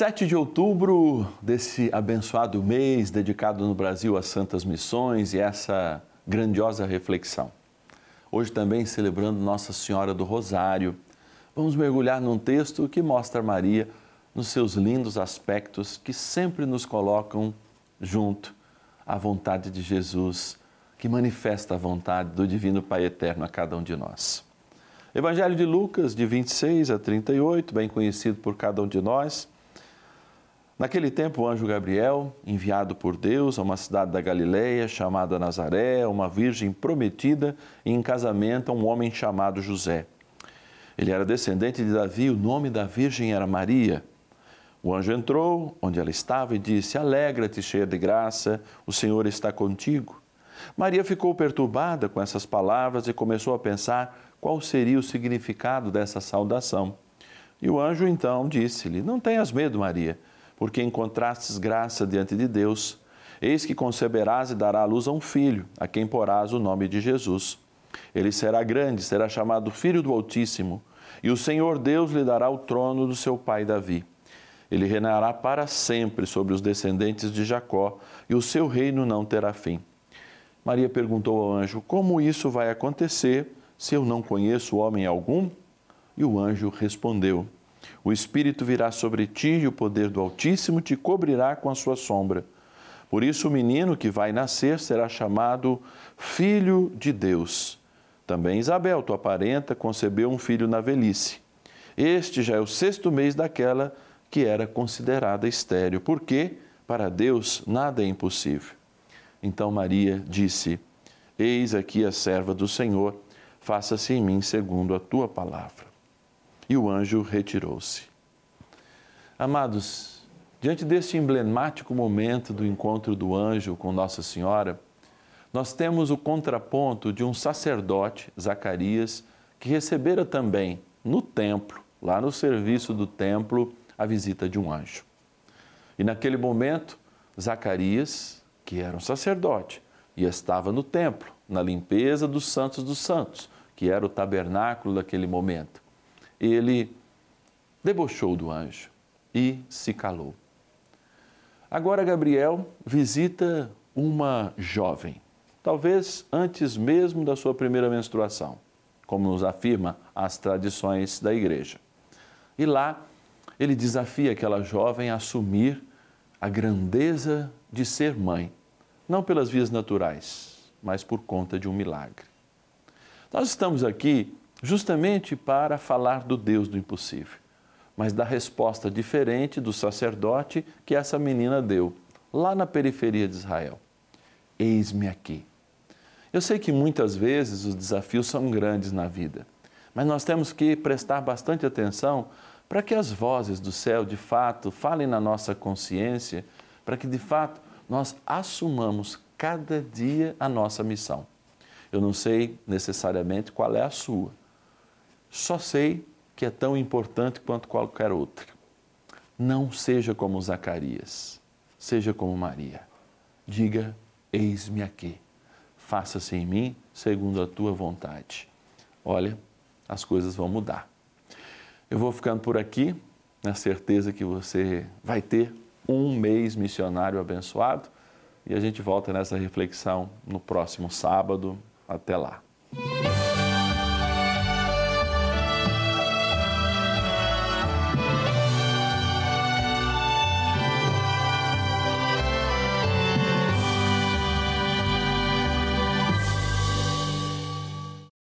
7 de outubro desse abençoado mês dedicado no Brasil às santas missões e essa grandiosa reflexão. Hoje também celebrando Nossa Senhora do Rosário. Vamos mergulhar num texto que mostra Maria nos seus lindos aspectos que sempre nos colocam junto à vontade de Jesus, que manifesta a vontade do Divino Pai Eterno a cada um de nós. Evangelho de Lucas, de 26 a 38, bem conhecido por cada um de nós Naquele tempo, o anjo Gabriel, enviado por Deus a uma cidade da Galiléia chamada Nazaré, uma virgem prometida em casamento a um homem chamado José. Ele era descendente de Davi, o nome da virgem era Maria. O anjo entrou onde ela estava e disse: Alegra-te, cheia de graça, o Senhor está contigo. Maria ficou perturbada com essas palavras e começou a pensar qual seria o significado dessa saudação. E o anjo então disse-lhe: Não tenhas medo, Maria porque encontrastes graça diante de Deus. Eis que conceberás e dará à luz a um filho, a quem porás o nome de Jesus. Ele será grande, será chamado Filho do Altíssimo, e o Senhor Deus lhe dará o trono do seu pai Davi. Ele reinará para sempre sobre os descendentes de Jacó, e o seu reino não terá fim. Maria perguntou ao anjo: Como isso vai acontecer se eu não conheço homem algum? E o anjo respondeu: o Espírito virá sobre ti e o poder do Altíssimo te cobrirá com a sua sombra. Por isso, o menino que vai nascer será chamado Filho de Deus. Também Isabel, tua parenta, concebeu um filho na velhice. Este já é o sexto mês daquela que era considerada estéril, porque para Deus nada é impossível. Então Maria disse: Eis aqui a serva do Senhor, faça-se em mim segundo a tua palavra e o anjo retirou-se. Amados, diante deste emblemático momento do encontro do anjo com Nossa Senhora, nós temos o contraponto de um sacerdote, Zacarias, que recebera também no templo, lá no serviço do templo, a visita de um anjo. E naquele momento, Zacarias, que era um sacerdote e estava no templo, na limpeza dos santos dos santos, que era o tabernáculo daquele momento, ele debochou do anjo e se calou. Agora Gabriel visita uma jovem, talvez antes mesmo da sua primeira menstruação, como nos afirma as tradições da igreja. E lá ele desafia aquela jovem a assumir a grandeza de ser mãe, não pelas vias naturais, mas por conta de um milagre. Nós estamos aqui justamente para falar do Deus do impossível, mas da resposta diferente do sacerdote que essa menina deu, lá na periferia de Israel. Eis-me aqui. Eu sei que muitas vezes os desafios são grandes na vida, mas nós temos que prestar bastante atenção para que as vozes do céu de fato falem na nossa consciência, para que de fato nós assumamos cada dia a nossa missão. Eu não sei necessariamente qual é a sua, só sei que é tão importante quanto qualquer outra. Não seja como Zacarias, seja como Maria. Diga: Eis-me aqui, faça-se em mim segundo a tua vontade. Olha, as coisas vão mudar. Eu vou ficando por aqui, na certeza que você vai ter um mês missionário abençoado e a gente volta nessa reflexão no próximo sábado. Até lá.